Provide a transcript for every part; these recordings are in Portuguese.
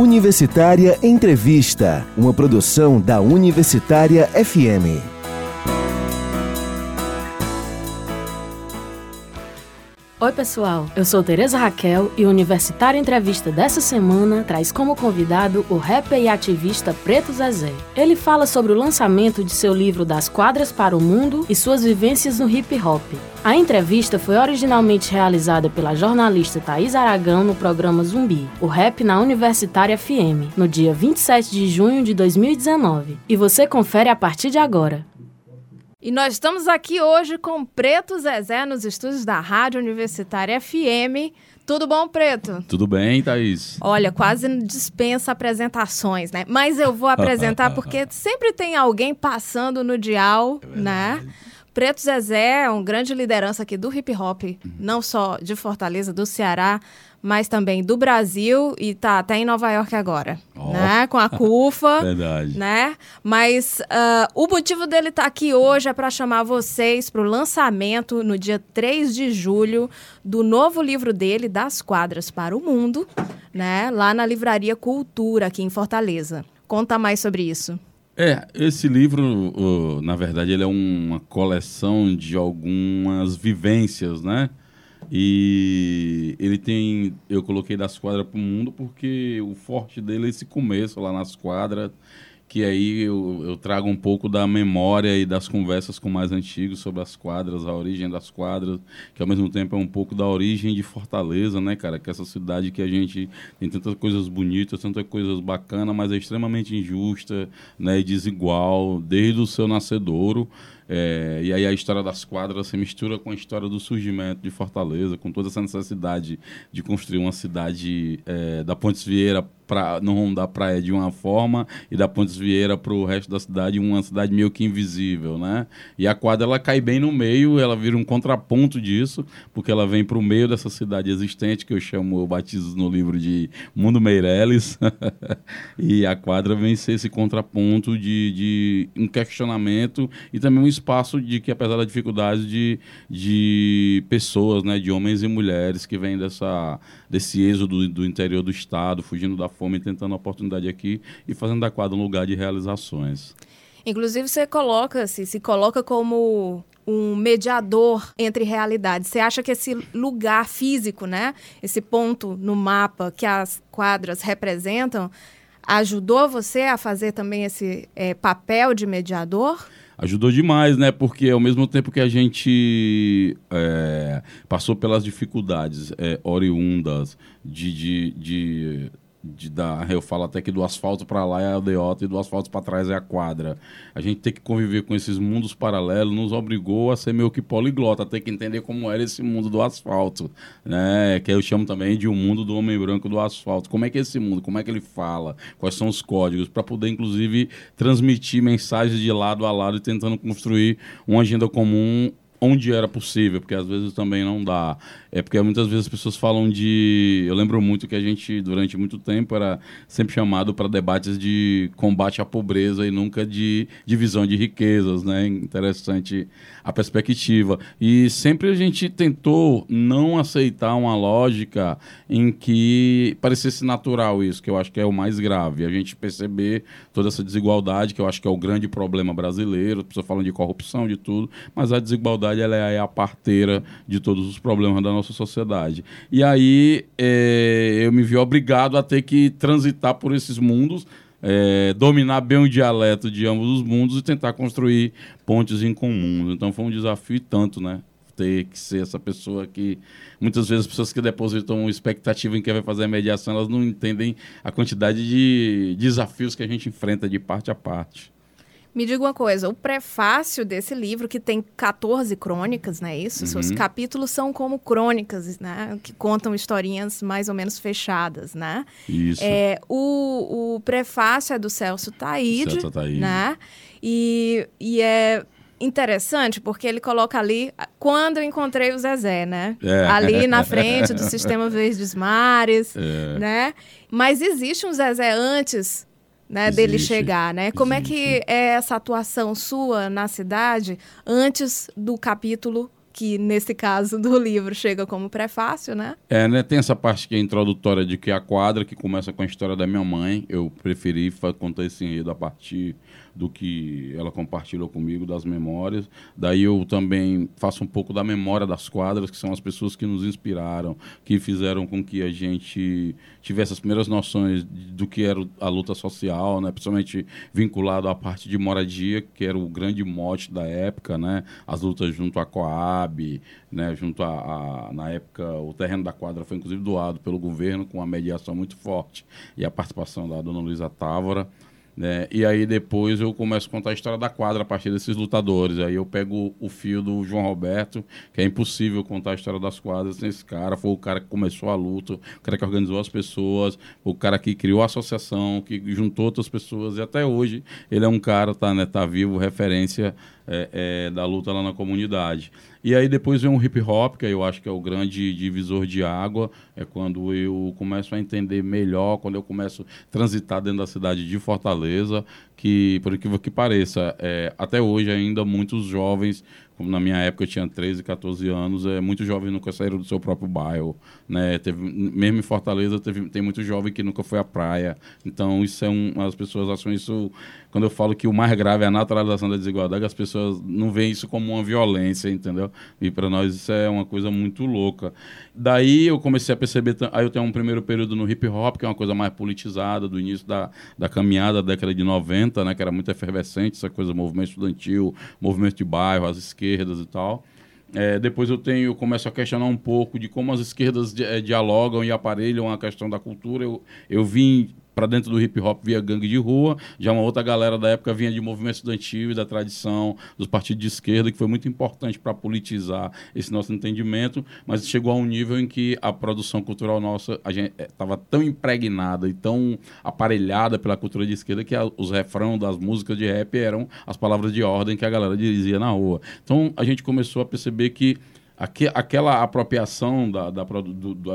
Universitária Entrevista, uma produção da Universitária FM. Oi, pessoal. Eu sou Tereza Raquel e o Universitária Entrevista dessa semana traz como convidado o rapper e ativista Preto Zezé. Ele fala sobre o lançamento de seu livro Das Quadras para o Mundo e suas vivências no hip hop. A entrevista foi originalmente realizada pela jornalista Thaís Aragão no programa Zumbi, o rap na Universitária FM, no dia 27 de junho de 2019. E você confere a partir de agora. E nós estamos aqui hoje com Preto Zezé nos estúdios da Rádio Universitária FM. Tudo bom, Preto? Tudo bem, Thaís? Olha, quase dispensa apresentações, né? Mas eu vou apresentar porque sempre tem alguém passando no dial, é né? Preto Zezé é um grande liderança aqui do hip hop, não só de Fortaleza, do Ceará, mas também do Brasil e tá até em Nova York agora, oh. né? Com a CUFA, Verdade. né? Mas uh, o motivo dele estar tá aqui hoje é para chamar vocês para o lançamento no dia 3 de julho do novo livro dele, Das Quadras para o Mundo, né? Lá na Livraria Cultura, aqui em Fortaleza. Conta mais sobre isso. É, esse livro, uh, na verdade, ele é uma coleção de algumas vivências, né? E ele tem. Eu coloquei das quadras para o mundo porque o forte dele é esse começo lá nas quadras, que aí eu, eu, trago um pouco da memória e das conversas com mais antigos sobre as quadras, a origem das quadras, que ao mesmo tempo é um pouco da origem de Fortaleza, né, cara? Que é essa cidade que a gente tem tantas coisas bonitas, tantas coisas bacanas, mas é extremamente injusta, né, e desigual desde o seu nascedouro. É, e aí a história das quadras se mistura com a história do surgimento de Fortaleza, com toda essa necessidade de construir uma cidade é, da Pontes Vieira pra, no rumo da praia de uma forma e da Pontes Vieira para o resto da cidade uma cidade meio que invisível, né? E a quadra ela cai bem no meio, ela vira um contraponto disso, porque ela vem para o meio dessa cidade existente que eu chamo, eu batizo no livro de Mundo Meirelles, e a quadra vem ser esse contraponto de, de um questionamento e também um espaço de que apesar da dificuldade de, de pessoas, né, de homens e mulheres que vêm dessa desse êxodo do, interior do estado, fugindo da fome, tentando a oportunidade aqui e fazendo da quadra um lugar de realizações. Inclusive, você coloca-se, se coloca como um mediador entre realidades. Você acha que esse lugar físico, né, esse ponto no mapa que as quadras representam, ajudou você a fazer também esse é, papel de mediador? Ajudou demais, né? Porque ao mesmo tempo que a gente é, passou pelas dificuldades é, oriundas de, de, de de dar, eu falo até que do asfalto para lá é a aldeota e do asfalto para trás é a quadra. A gente ter que conviver com esses mundos paralelos nos obrigou a ser meio que poliglota, a ter que entender como era esse mundo do asfalto, né? Que eu chamo também de um mundo do homem branco do asfalto. Como é que é esse mundo? Como é que ele fala? Quais são os códigos para poder inclusive transmitir mensagens de lado a lado e tentando construir uma agenda comum onde era possível, porque às vezes também não dá. É porque muitas vezes as pessoas falam de. Eu lembro muito que a gente, durante muito tempo, era sempre chamado para debates de combate à pobreza e nunca de divisão de riquezas, né? Interessante a perspectiva. E sempre a gente tentou não aceitar uma lógica em que parecesse natural isso, que eu acho que é o mais grave. A gente perceber toda essa desigualdade, que eu acho que é o grande problema brasileiro. As pessoas falam de corrupção, de tudo, mas a desigualdade ela é a parteira de todos os problemas da nossa sociedade. E aí é, eu me vi obrigado a ter que transitar por esses mundos, é, dominar bem o dialeto de ambos os mundos e tentar construir pontes em comum. Então foi um desafio tanto, né? Ter que ser essa pessoa que muitas vezes as pessoas que depositam expectativa em quem vai fazer a mediação, elas não entendem a quantidade de desafios que a gente enfrenta de parte a parte. Me diga uma coisa, o prefácio desse livro, que tem 14 crônicas, não é isso? Uhum. Seus capítulos são como crônicas, né? Que contam historinhas mais ou menos fechadas, né? Isso. É, o, o prefácio é do Celso Taide, Celso Taide. né? E, e é interessante porque ele coloca ali quando eu encontrei o Zezé, né? É. Ali na frente do Sistema Verdes Mares, é. né? Mas existe um Zezé antes né, Existe. dele chegar, né? Como Existe. é que é essa atuação sua na cidade antes do capítulo que nesse caso do livro chega como prefácio, né? É, né? Tem essa parte que é introdutória de que a quadra, que começa com a história da minha mãe. Eu preferi contar esse enredo a partir do que ela compartilhou comigo, das memórias. Daí eu também faço um pouco da memória das quadras, que são as pessoas que nos inspiraram, que fizeram com que a gente tivesse as primeiras noções do que era a luta social, né? principalmente vinculado à parte de moradia, que era o grande mote da época, né? as lutas junto à Coab, né? junto a, a, na época o terreno da quadra foi inclusive doado pelo governo com uma mediação muito forte e a participação da dona Luísa Távora. Né? E aí depois eu começo a contar a história da quadra a partir desses lutadores. Aí eu pego o fio do João Roberto, que é impossível contar a história das quadras sem esse cara. Foi o cara que começou a luta, o cara que organizou as pessoas, o cara que criou a associação, que juntou outras pessoas. E até hoje ele é um cara, tá, né, tá vivo, referência é, é, da luta lá na comunidade. E aí depois vem um hip hop, que eu acho que é o grande divisor de água, é quando eu começo a entender melhor, quando eu começo a transitar dentro da cidade de Fortaleza, que, por incrível que pareça, é, até hoje ainda muitos jovens como na minha época eu tinha 13, 14 anos, é, muitos jovens nunca saíram do seu próprio bairro, né? Teve, mesmo em Fortaleza teve, tem muito jovem que nunca foi à praia. Então isso é um, as pessoas acham isso quando eu falo que o mais grave é a naturalização da desigualdade, as pessoas não veem isso como uma violência, entendeu? E para nós isso é uma coisa muito louca. Daí eu comecei a perceber, aí eu tenho um primeiro período no hip hop, que é uma coisa mais politizada, do início da, da caminhada da década de 90, né, que era muito efervescente, essa coisa, movimento estudantil, movimento de bairro, as esquerdas e tal. É, depois eu tenho, começo a questionar um pouco de como as esquerdas é, dialogam e aparelham a questão da cultura. Eu, eu vim para dentro do hip hop via gangue de rua, já uma outra galera da época vinha de movimento estudantil e da tradição dos partidos de esquerda, que foi muito importante para politizar esse nosso entendimento, mas chegou a um nível em que a produção cultural nossa estava eh, tão impregnada e tão aparelhada pela cultura de esquerda que a, os refrão das músicas de rap eram as palavras de ordem que a galera dizia na rua. Então a gente começou a perceber que aquela apropriação da, da,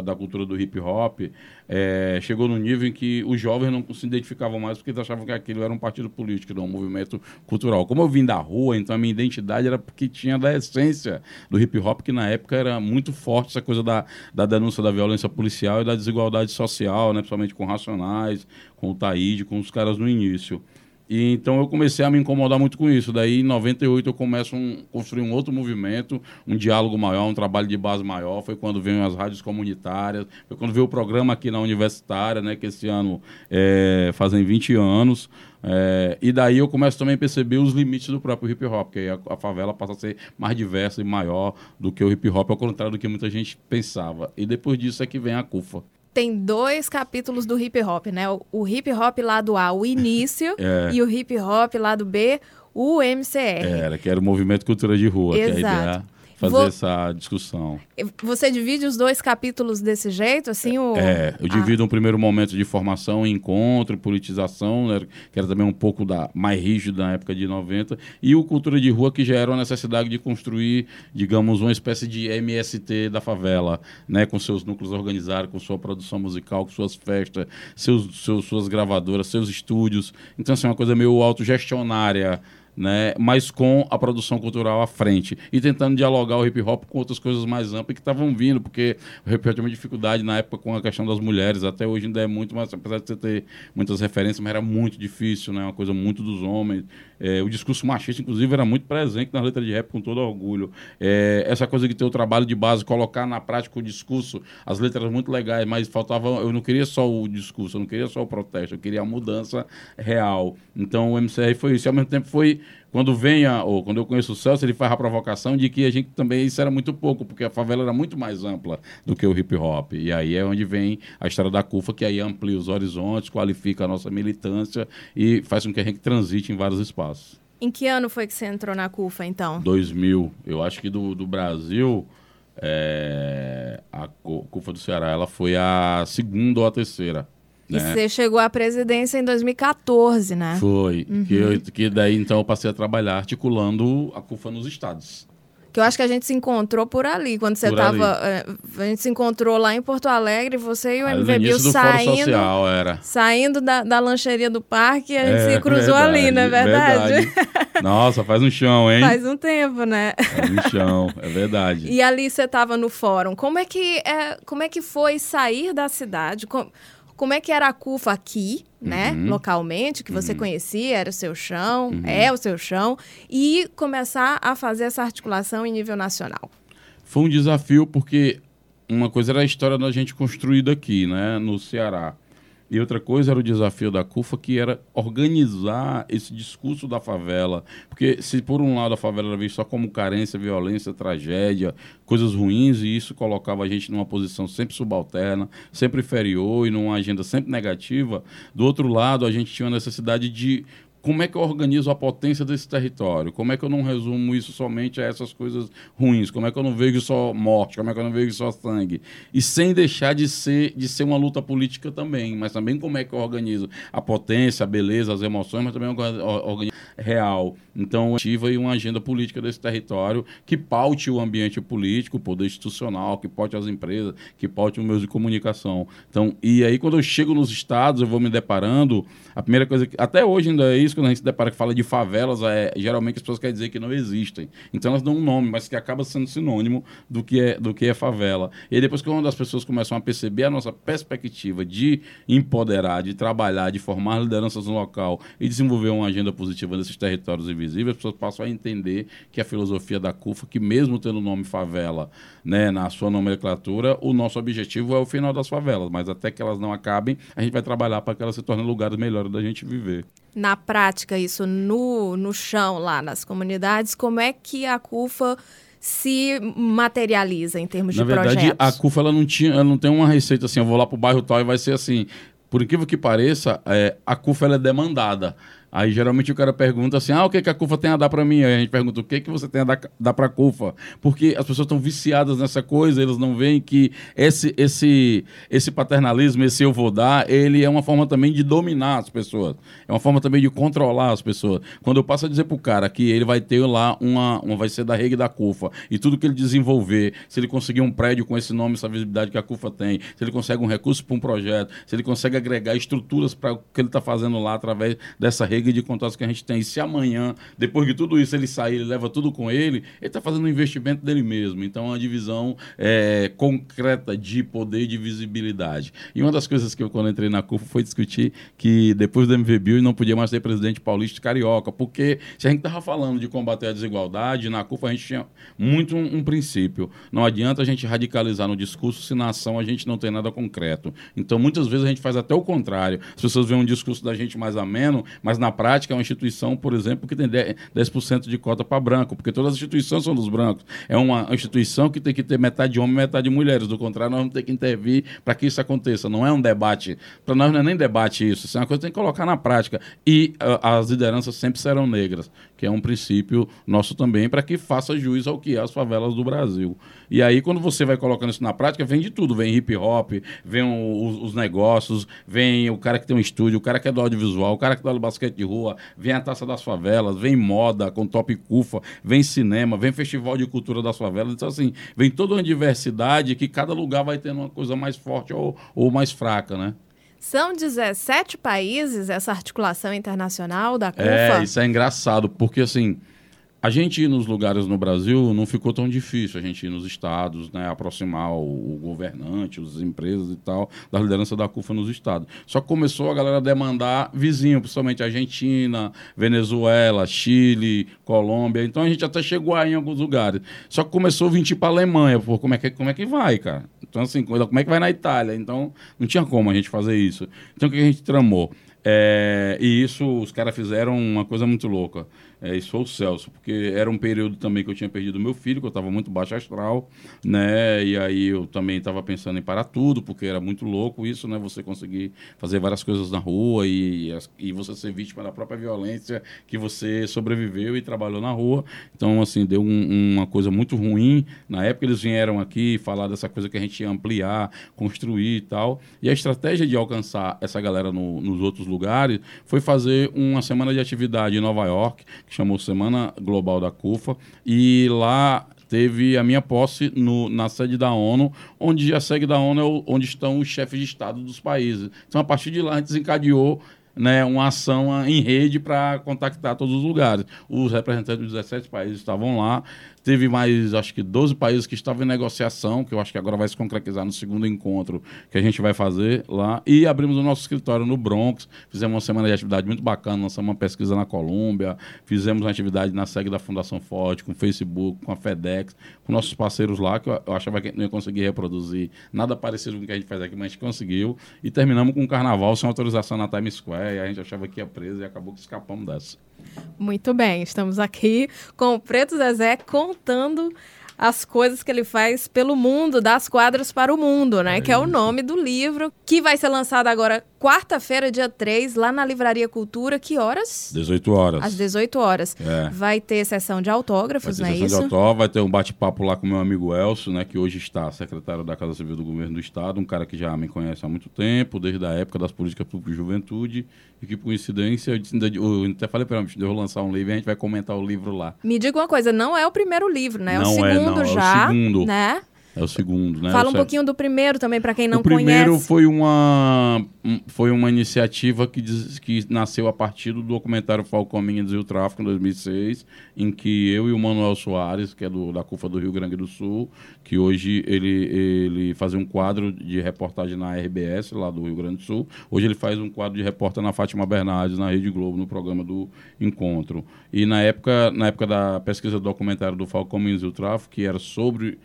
da, cultura do hip hop é, chegou no nível em que os jovens não se identificavam mais porque eles achavam que aquilo era um partido político, não um movimento cultural. Como eu vim da rua, então a minha identidade era porque tinha da essência do hip hop, que na época era muito forte essa coisa da, da denúncia da violência policial e da desigualdade social, né, principalmente com Racionais, com o Taíde, com os caras no início. E então eu comecei a me incomodar muito com isso. Daí em 98 eu começo a um, construir um outro movimento, um diálogo maior, um trabalho de base maior. Foi quando veio as rádios comunitárias, foi quando veio o programa aqui na universitária, né, que esse ano é, fazem 20 anos. É, e daí eu começo também a perceber os limites do próprio hip hop, porque a, a, favela passa a ser mais diversa e maior do que o hip hop, ao contrário do que muita gente pensava. E depois disso é que vem a CUFA tem dois capítulos do hip hop, né? O, o hip hop lado A, o início, é. e o hip hop lado B, o MCR. Era, que era o movimento cultura de rua, Exato. que é a ideia fazer Vou... essa discussão. Você divide os dois capítulos desse jeito, assim? O... É, eu divido ah. um primeiro momento de formação, encontro, politização, né, que era também um pouco da, mais rígido na época de 90, e o Cultura de Rua, que já era uma necessidade de construir, digamos, uma espécie de MST da favela, né, com seus núcleos organizados, com sua produção musical, com suas festas, seus, seus, suas gravadoras, seus estúdios. Então, assim, uma coisa meio autogestionária, né, mas com a produção cultural à frente e tentando dialogar o hip hop com outras coisas mais amplas que estavam vindo, porque o hip hop tinha uma dificuldade na época com a questão das mulheres, até hoje ainda é muito, mas apesar de você ter muitas referências, mas era muito difícil, né, uma coisa muito dos homens. É, o discurso machista, inclusive, era muito presente nas letras de rap com todo orgulho. É, essa coisa de ter o trabalho de base, colocar na prática o discurso, as letras muito legais, mas faltava, eu não queria só o discurso, eu não queria só o protesto, eu queria a mudança real. Então o MCR foi isso, e ao mesmo tempo foi quando vem a, ou quando eu conheço o Celso, ele faz a provocação de que a gente também isso era muito pouco, porque a favela era muito mais ampla do que o hip hop. E aí é onde vem a história da CUFA, que aí amplia os horizontes, qualifica a nossa militância e faz com que a gente transite em vários espaços. Em que ano foi que você entrou na CUFA, então? 2000. Eu acho que do, do Brasil, é, a CUFA do Ceará, ela foi a segunda ou a terceira. E né? você chegou à presidência em 2014, né? Foi. Uhum. Que, eu, que daí então eu passei a trabalhar articulando a CUFA nos estados. Que eu acho que a gente se encontrou por ali, quando você estava. É, a gente se encontrou lá em Porto Alegre, você e o MVBio saindo. Social, era. Saindo da, da lancheria do parque, a gente é, se cruzou verdade, ali, não é verdade? verdade. Nossa, faz um chão, hein? Faz um tempo, né? Faz um chão, é verdade. e ali você estava no fórum. Como é que é, como é que foi sair da cidade? Como, como é que era a CUFA aqui, né, uhum. localmente, que você uhum. conhecia, era o seu chão, uhum. é o seu chão, e começar a fazer essa articulação em nível nacional? Foi um desafio porque uma coisa era a história da gente construída aqui, né, no Ceará. E outra coisa era o desafio da CUFA, que era organizar esse discurso da favela. Porque se por um lado a favela era vista só como carência, violência, tragédia, coisas ruins, e isso colocava a gente numa posição sempre subalterna, sempre inferior e numa agenda sempre negativa, do outro lado a gente tinha a necessidade de como é que eu organizo a potência desse território? Como é que eu não resumo isso somente a essas coisas ruins? Como é que eu não vejo só morte? Como é que eu não vejo só sangue? E sem deixar de ser, de ser uma luta política também, mas também como é que eu organizo a potência, a beleza, as emoções, mas também organizo real. Então, ativa uma agenda política desse território que paute o ambiente político, o poder institucional, que paute as empresas, que paute os meios de comunicação. Então, e aí quando eu chego nos estados, eu vou me deparando, a primeira coisa que até hoje ainda é isso quando a gente se depara que fala de favelas, é, geralmente as pessoas querem dizer que não existem. Então elas dão um nome, mas que acaba sendo sinônimo do que é, do que é favela. E depois que quando as pessoas começam a perceber a nossa perspectiva de empoderar, de trabalhar, de formar lideranças no local e desenvolver uma agenda positiva nesses territórios invisíveis, as pessoas passam a entender que a filosofia da CUFA, que mesmo tendo o nome favela né, na sua nomenclatura, o nosso objetivo é o final das favelas, mas até que elas não acabem, a gente vai trabalhar para que elas se tornem lugares melhores da gente viver na prática isso no, no chão lá nas comunidades, como é que a CUFA se materializa em termos Na de verdade, projetos? a CUFA ela não, tinha, ela não tem uma receita assim, eu vou lá para o bairro tal e vai ser assim. Por incrível que pareça, é, a CUFA é demandada. Aí geralmente o cara pergunta assim: ah, o que, que a CUFA tem a dar para mim? Aí a gente pergunta: o que, que você tem a dar, dar para a CUFA? Porque as pessoas estão viciadas nessa coisa, eles não veem que esse, esse, esse paternalismo, esse eu vou dar, ele é uma forma também de dominar as pessoas, é uma forma também de controlar as pessoas. Quando eu passo a dizer para o cara que ele vai ter lá uma, uma vai ser da rede da CUFA e tudo que ele desenvolver, se ele conseguir um prédio com esse nome, essa visibilidade que a CUFA tem, se ele consegue um recurso para um projeto, se ele consegue agregar estruturas para o que ele está fazendo lá através dessa rede de contatos que a gente tem. E se amanhã, depois de tudo isso, ele sair, ele leva tudo com ele, ele está fazendo um investimento dele mesmo. Então, é uma divisão é, concreta de poder e de visibilidade. E uma das coisas que eu, quando entrei na CUFA, foi discutir que depois do MV Bill não podia mais ser presidente paulista e carioca, porque se a gente estava falando de combater a desigualdade, na CUFA a gente tinha muito um, um princípio. Não adianta a gente radicalizar no discurso se na ação a gente não tem nada concreto. Então, muitas vezes a gente faz até o contrário. As pessoas veem um discurso da gente mais ameno, mas na prática é uma instituição, por exemplo, que tem 10% de cota para branco, porque todas as instituições são dos brancos. É uma instituição que tem que ter metade de homens e metade de mulheres. Do contrário, nós vamos ter que intervir para que isso aconteça. Não é um debate. Para nós não é nem debate isso. Isso é uma coisa que tem que colocar na prática. E uh, as lideranças sempre serão negras, que é um princípio nosso também, para que faça juiz ao que é as favelas do Brasil. E aí, quando você vai colocando isso na prática, vem de tudo. Vem hip hop, vem os, os, negócios, vem o cara que tem um estúdio, o cara que é do audiovisual, o cara que dá do basquete de rua, vem a Taça das Favelas, vem moda com Top Cufa, vem cinema, vem festival de cultura das favelas. Então, assim, vem toda uma diversidade que cada lugar vai tendo uma coisa mais forte ou, ou mais fraca, né? São 17 países essa articulação internacional da CUFA? É, isso é engraçado, porque assim, a gente ir nos lugares no Brasil não ficou tão difícil, a gente ir nos estados, né, aproximar o, o governante, as empresas e tal, da liderança da CUFA nos estados. Só começou a galera demandar vizinho, principalmente Argentina, Venezuela, Chile, Colômbia. Então a gente até chegou aí em alguns lugares. Só que começou a vir para a Alemanha, pô, como é, que, como é que vai, cara? Então, assim, como é que vai na Itália? Então, não tinha como a gente fazer isso. Então, o que a gente tramou? É, e isso, os caras fizeram uma coisa muito louca. É, isso o Celso, porque era um período também que eu tinha perdido meu filho, que eu estava muito baixo astral, né? E aí eu também estava pensando em parar tudo, porque era muito louco isso, né? Você conseguir fazer várias coisas na rua e, e você ser vítima da própria violência que você sobreviveu e trabalhou na rua. Então, assim, deu um, uma coisa muito ruim. Na época eles vieram aqui falar dessa coisa que a gente ia ampliar, construir e tal. E a estratégia de alcançar essa galera no, nos outros lugares foi fazer uma semana de atividade em Nova York, que chamou Semana Global da CUFA, e lá teve a minha posse no, na sede da ONU, onde a sede da ONU é o, onde estão os chefes de Estado dos países. Então, a partir de lá, a gente desencadeou né, uma ação em rede para contactar todos os lugares. Os representantes dos 17 países estavam lá. Teve mais, acho que 12 países que estavam em negociação, que eu acho que agora vai se concretizar no segundo encontro que a gente vai fazer lá. E abrimos o nosso escritório no Bronx. Fizemos uma semana de atividade muito bacana, lançamos uma pesquisa na Colômbia, fizemos uma atividade na sede da Fundação Forte, com o Facebook, com a FedEx, com nossos parceiros lá, que eu achava que não ia conseguir reproduzir nada parecido com o que a gente faz aqui, mas a gente conseguiu. E terminamos com o carnaval sem autorização na Times Square. E a gente achava que ia preso e acabou que escapamos dessa. Muito bem, estamos aqui com o Preto Zezé contando as coisas que ele faz pelo mundo, das quadras para o mundo, né? É que é o nome do livro, que vai ser lançado agora quarta-feira, dia 3, lá na Livraria Cultura. Que horas? 18 horas. Às 18 horas. É. Vai ter sessão de autógrafos, vai ter não é isso? De autógrafo, vai ter um bate-papo lá com o meu amigo Elcio, né? Que hoje está secretário da Casa Civil do Governo do Estado, um cara que já me conhece há muito tempo, desde a época das políticas públicas de juventude. E que, por coincidência, eu, eu até falei para ele, eu vou lançar um livro e a gente vai comentar o livro lá. Me diga uma coisa, não é o primeiro livro, né? É não o segundo é, não, já. É o segundo. Né? É o segundo, né? Fala um pouquinho do primeiro também, para quem não conhece. O primeiro conhece. foi uma, foi uma iniciativa que, diz, que nasceu a partir do documentário Falcão Minas e o Tráfico, em 2006, em que eu e o Manuel Soares, que é do, da CUFA do Rio Grande do Sul, que hoje ele, ele fazia um quadro de reportagem na RBS, lá do Rio Grande do Sul. Hoje ele faz um quadro de repórter na Fátima Bernardes, na Rede Globo, no programa do Encontro. E na época, na época da pesquisa do documentário do Falcão Minas e o Tráfico, que era sobre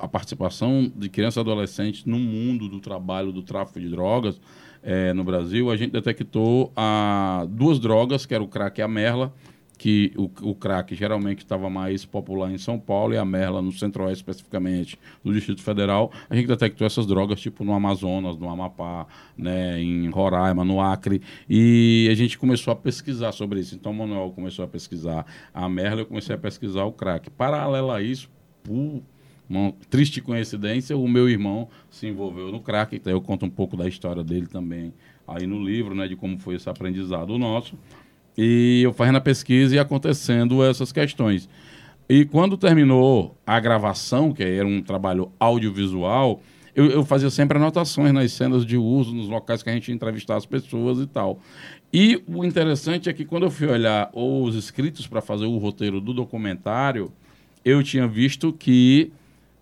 a participação de crianças e adolescentes no mundo do trabalho do tráfico de drogas é, no Brasil, a gente detectou a, duas drogas, que era o crack e a merla, que o, o crack geralmente estava mais popular em São Paulo e a merla no centro-oeste, especificamente no Distrito Federal. A gente detectou essas drogas, tipo no Amazonas, no Amapá, né, em Roraima, no Acre, e a gente começou a pesquisar sobre isso. Então, o Manuel começou a pesquisar a merla, eu comecei a pesquisar o crack. Paralelo a isso, por uma triste coincidência, o meu irmão se envolveu no crack, então eu conto um pouco da história dele também aí no livro, né, de como foi esse aprendizado nosso. E eu fazendo a pesquisa e acontecendo essas questões. E quando terminou a gravação, que era um trabalho audiovisual, eu, eu, fazia sempre anotações nas cenas de uso, nos locais que a gente ia entrevistar as pessoas e tal. E o interessante é que quando eu fui olhar os escritos para fazer o roteiro do documentário, eu tinha visto que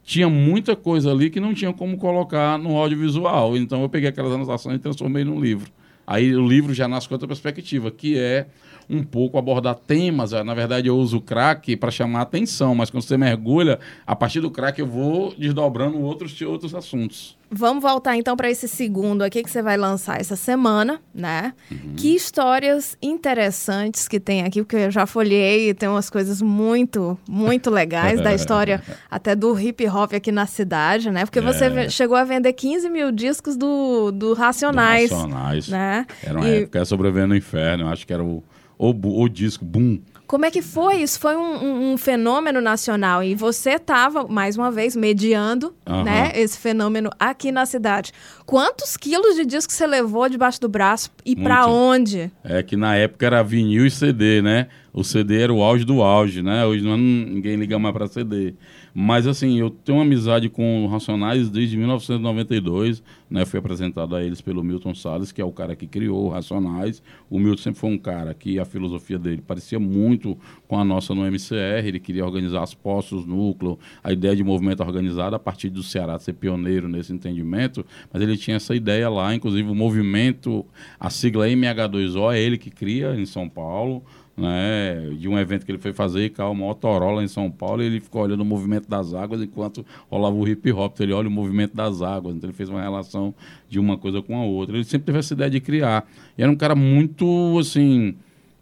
tinha muita coisa ali que não tinha como colocar no audiovisual. Então eu peguei aquelas anotações e transformei num livro. Aí o livro já nasce com outra perspectiva, que é um pouco abordar temas. Na verdade, eu uso o crack para chamar atenção, mas quando você mergulha, a partir do crack eu vou desdobrando outros, outros assuntos. Vamos voltar então para esse segundo aqui que você vai lançar essa semana, né? Uhum. Que histórias interessantes que tem aqui, porque eu já folhei e tem umas coisas muito, muito legais da história até do hip hop aqui na cidade, né? Porque você é. chegou a vender 15 mil discos do, do Racionais. Do Racionais. Né? Era uma e... época sobrevivendo no inferno, eu acho que era o, o, o disco Boom como é que foi? Isso foi um, um, um fenômeno nacional e você estava, mais uma vez, mediando uhum. né, esse fenômeno aqui na cidade. Quantos quilos de disco você levou debaixo do braço e para onde? É que na época era vinil e CD, né? O CD era o auge do auge, né? Hoje não, ninguém liga mais para CD. Mas, assim, eu tenho uma amizade com Racionais desde 1992, né? Fui apresentado a eles pelo Milton Salles, que é o cara que criou o Racionais. O Milton sempre foi um cara que a filosofia dele parecia muito com a nossa no MCR. Ele queria organizar as postos, núcleo, a ideia de movimento organizado a partir do Ceará ser pioneiro nesse entendimento. Mas ele tinha essa ideia lá, inclusive o movimento, a sigla MH2O é ele que cria em São Paulo né, de um evento que ele foi fazer com a Motorola em São Paulo, e ele ficou olhando o movimento das águas enquanto rolava o hip hop. Então ele olha o movimento das águas, então ele fez uma relação de uma coisa com a outra. Ele sempre teve essa ideia de criar. E era um cara muito, assim,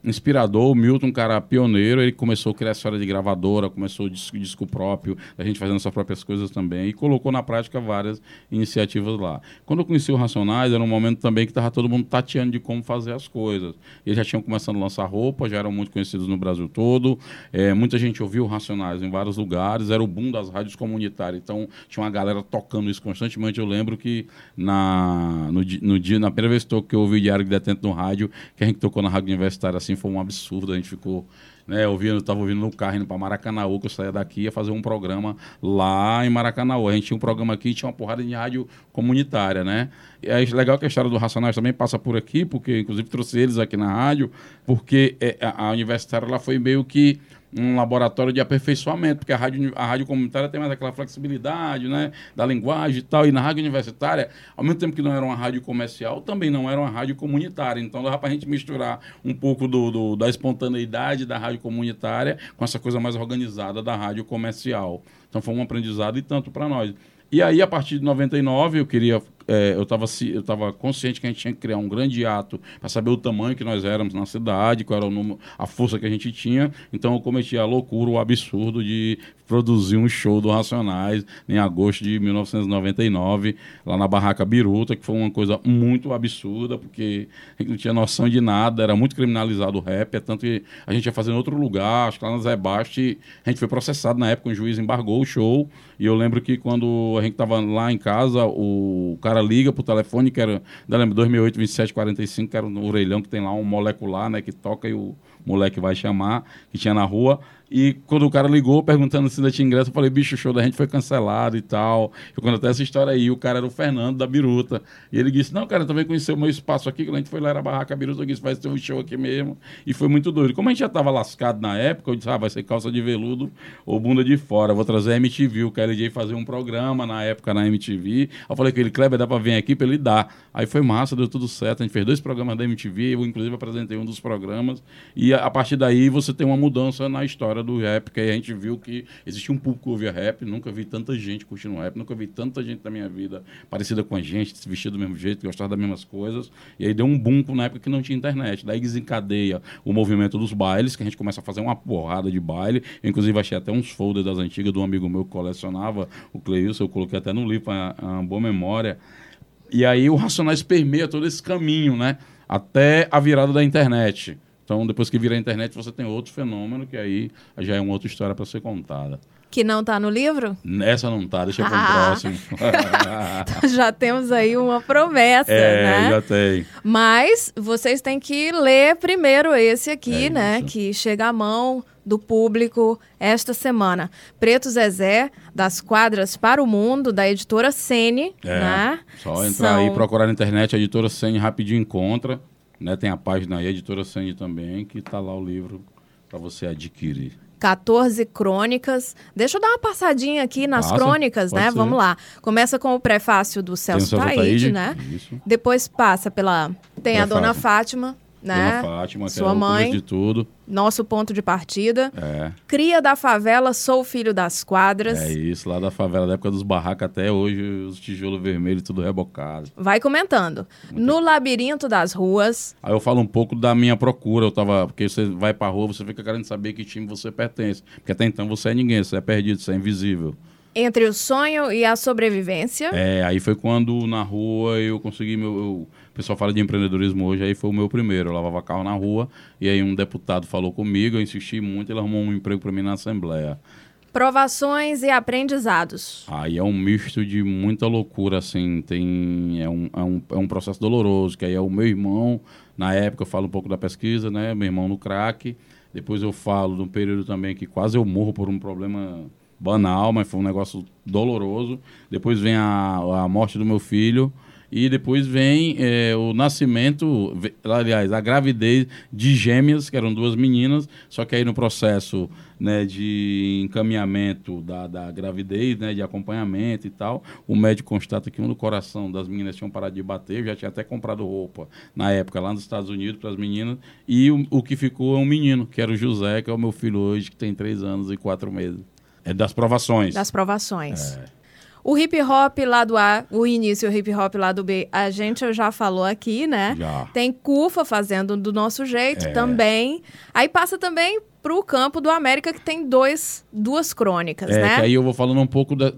inspirador. O Milton, um cara pioneiro, ele começou a criar a história de gravadora, começou o disco, disco próprio, a gente fazendo suas próprias coisas também, e colocou na prática várias iniciativas lá. Quando eu conheci o Racionais, era um momento também que estava todo mundo tateando de como fazer as coisas. Eles já tinham começado a lançar roupa, já eram muito conhecidos no Brasil todo, é, muita gente ouvia o Racionais em vários lugares, era o boom das rádios comunitárias, então tinha uma galera tocando isso constantemente. Eu lembro que na, no, no dia, na primeira vez que eu ouvi o Diário de Detento no rádio, que a gente tocou na Rádio Universitária assim, assim, foi um absurdo. A gente ficou né, ouvindo, estava ouvindo no carro indo para Maracanaú, que eu saía daqui ia fazer um programa lá em Maracanaú. A gente tinha um programa aqui, tinha uma porrada de rádio comunitária, né? E é legal que a história do Racionais também passa por aqui, porque inclusive trouxe eles aqui na rádio, porque é, a, universitária ela foi meio que um laboratório de aperfeiçoamento, porque a rádio, a rádio comunitária tem mais aquela flexibilidade né, da linguagem e tal. E na rádio universitária, ao mesmo tempo que não era uma rádio comercial, também não era uma rádio comunitária. Então dava para a gente misturar um pouco do, do, da espontaneidade da rádio comunitária com essa coisa mais organizada da rádio comercial. Então foi um aprendizado e tanto para nós. E aí, a partir de 99, eu queria é, eu estava eu tava consciente que a gente tinha que criar um grande ato para saber o tamanho que nós éramos na cidade, qual era o número, a força que a gente tinha. Então eu cometi a loucura, o absurdo de produzir um show do Racionais em agosto de 1999, lá na Barraca Biruta, que foi uma coisa muito absurda, porque a gente não tinha noção de nada, era muito criminalizado o rap, é tanto que a gente ia fazer em outro lugar, acho que lá na Zé Basti, a gente foi processado na época, o juiz embargou o show, e eu lembro que quando a gente estava lá em casa, o cara liga pro telefone, que era, ainda lembro, 2008, 27, 45, que era um orelhão que tem lá um molecular, né, que toca e o moleque vai chamar, que tinha na rua. E quando o cara ligou perguntando se ainda tinha ingresso, eu falei, bicho, o show da gente foi cancelado e tal. Eu conto até essa história aí. O cara era o Fernando da Biruta. E ele disse: Não, cara, também conheceu o meu espaço aqui. Quando a gente foi lá, era Barraca Biruta. Eu disse: Vai ter um show aqui mesmo. E foi muito doido. Como a gente já estava lascado na época, eu disse: Ah, vai ser calça de veludo ou bunda de fora. Vou trazer a MTV. O KLJ fazer um programa na época na MTV. Eu falei que ele, Kleber, dá pra vir aqui pra ele dar. Aí foi massa, deu tudo certo. A gente fez dois programas da MTV. Eu, inclusive, apresentei um dos programas. E a partir daí você tem uma mudança na história do rap, que aí a gente viu que existia um público que ouvia rap, nunca vi tanta gente curtindo rap, nunca vi tanta gente na minha vida parecida com a gente, se vestia do mesmo jeito, gostava das mesmas coisas. E aí deu um boom na época que não tinha internet. Daí desencadeia o movimento dos bailes, que a gente começa a fazer uma porrada de baile. Eu, inclusive, achei até uns folders das antigas de um amigo meu que colecionava, o Cleilson, eu coloquei até no livro, uma boa memória. E aí o Racionais permeia todo esse caminho, né? Até a virada da internet. Então, depois que vira a internet, você tem outro fenômeno que aí já é uma outra história para ser contada. Que não está no livro? Essa não está, deixa para o ah. próximo. então já temos aí uma promessa, é, né? já tem. Mas vocês têm que ler primeiro esse aqui, é né? Isso. Que chega à mão do público esta semana. Preto Zezé, das quadras para o mundo, da editora Sene, é, né? Só entrar São... aí, procurar na internet, a editora Sene rapidinho encontra. Né? Tem a página aí, a editora Sandy também, que está lá o livro para você adquirir. 14 crônicas. Deixa eu dar uma passadinha aqui nas Passa, crônicas, né? Ser. Vamos lá. Começa com o prefácio do Celso Taíde, né? Isso. Depois passa pela. Tem Prefácio. a Dona Fátima, né? Dona Fátima, que Sua mãe, de tudo. Nosso ponto de partida. É. Cria da favela, sou filho das quadras. É isso, lá da favela, da época dos barracos até hoje, os tijolos vermelhos, tudo rebocado. Vai comentando. Muito no labirinto das ruas. Aí eu falo um pouco da minha procura. Eu tava. Porque você vai pra rua, você fica querendo saber que time você pertence. Porque até então você é ninguém, você é perdido, você é invisível. Entre o sonho e a sobrevivência. É, aí foi quando na rua eu consegui meu. Eu, o pessoal fala de empreendedorismo hoje, aí foi o meu primeiro. Eu lavava carro na rua e aí um deputado falou comigo, eu insisti muito, ele arrumou um emprego para mim na Assembleia. Provações e aprendizados. Aí é um misto de muita loucura, assim. Tem, é, um, é, um, é um processo doloroso, que aí é o meu irmão, na época eu falo um pouco da pesquisa, né? Meu irmão no crack. Depois eu falo de um período também que quase eu morro por um problema banal, mas foi um negócio doloroso. Depois vem a, a morte do meu filho. E depois vem é, o nascimento, aliás, a gravidez de gêmeas, que eram duas meninas, só que aí no processo né, de encaminhamento da, da gravidez, né, de acompanhamento e tal, o médico constata que um do coração das meninas tinham parado de bater, eu já tinha até comprado roupa na época lá nos Estados Unidos para as meninas, e o, o que ficou é um menino, que era o José, que é o meu filho hoje, que tem três anos e quatro meses. É das provações. Das provações. É. O hip hop lado A, o início o hip hop lado B, a gente já falou aqui, né? Já. Tem Cufa fazendo do nosso jeito é. também. Aí passa também para o campo do América, que tem dois, duas crônicas, é, né? Que aí eu vou falando um pouco da,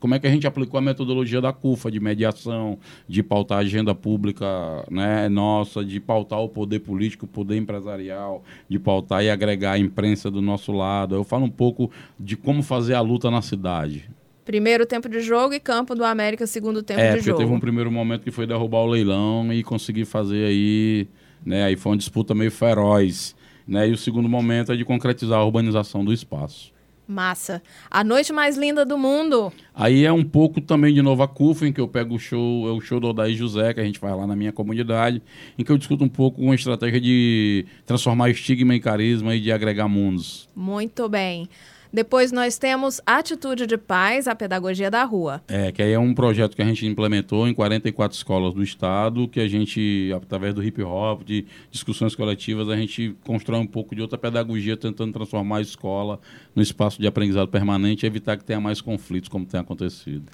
como é que a gente aplicou a metodologia da CUFA, de mediação, de pautar a agenda pública né, nossa, de pautar o poder político, o poder empresarial, de pautar e agregar a imprensa do nosso lado. Eu falo um pouco de como fazer a luta na cidade. Primeiro tempo de jogo e campo do América, segundo tempo é, de jogo. É, teve um primeiro momento que foi derrubar o leilão e conseguir fazer aí, né? Aí foi uma disputa meio feroz. Né? E o segundo momento é de concretizar a urbanização do espaço. Massa. A noite mais linda do mundo. Aí é um pouco também de Nova Cufa, em que eu pego o show, é o show do Odaí José, que a gente faz lá na minha comunidade, em que eu discuto um pouco uma estratégia de transformar estigma em carisma e de agregar mundos. Muito bem. Depois nós temos Atitude de Paz, a Pedagogia da Rua. É, que aí é um projeto que a gente implementou em 44 escolas do estado, que a gente, através do hip hop, de discussões coletivas, a gente constrói um pouco de outra pedagogia, tentando transformar a escola no espaço de aprendizado permanente e evitar que tenha mais conflitos, como tem acontecido.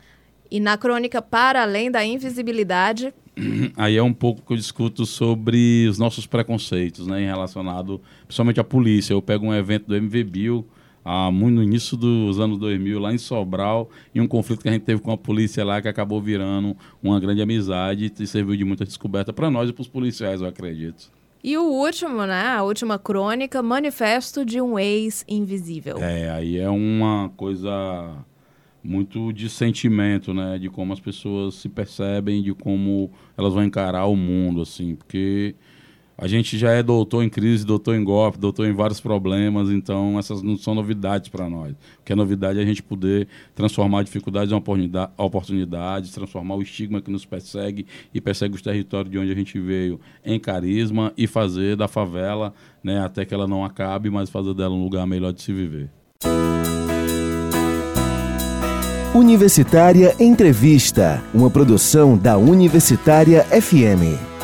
E na crônica Para Além da Invisibilidade. Aí é um pouco que eu discuto sobre os nossos preconceitos, né, em relacionado principalmente à polícia. Eu pego um evento do MV Bill, ah, muito no início dos anos 2000, lá em Sobral, em um conflito que a gente teve com a polícia lá, que acabou virando uma grande amizade e serviu de muita descoberta para nós e para os policiais, eu acredito. E o último, né? A última crônica, Manifesto de um Ex Invisível. É, aí é uma coisa muito de sentimento, né? De como as pessoas se percebem, de como elas vão encarar o mundo, assim, porque a gente já é doutor em crise, doutor em golpe, doutor em vários problemas, então essas não são novidades para nós. O que é novidade é a gente poder transformar dificuldades em oportunidades, transformar o estigma que nos persegue e persegue os territórios de onde a gente veio em carisma e fazer da favela, né, até que ela não acabe, mas fazer dela um lugar melhor de se viver. Universitária Entrevista, uma produção da Universitária FM.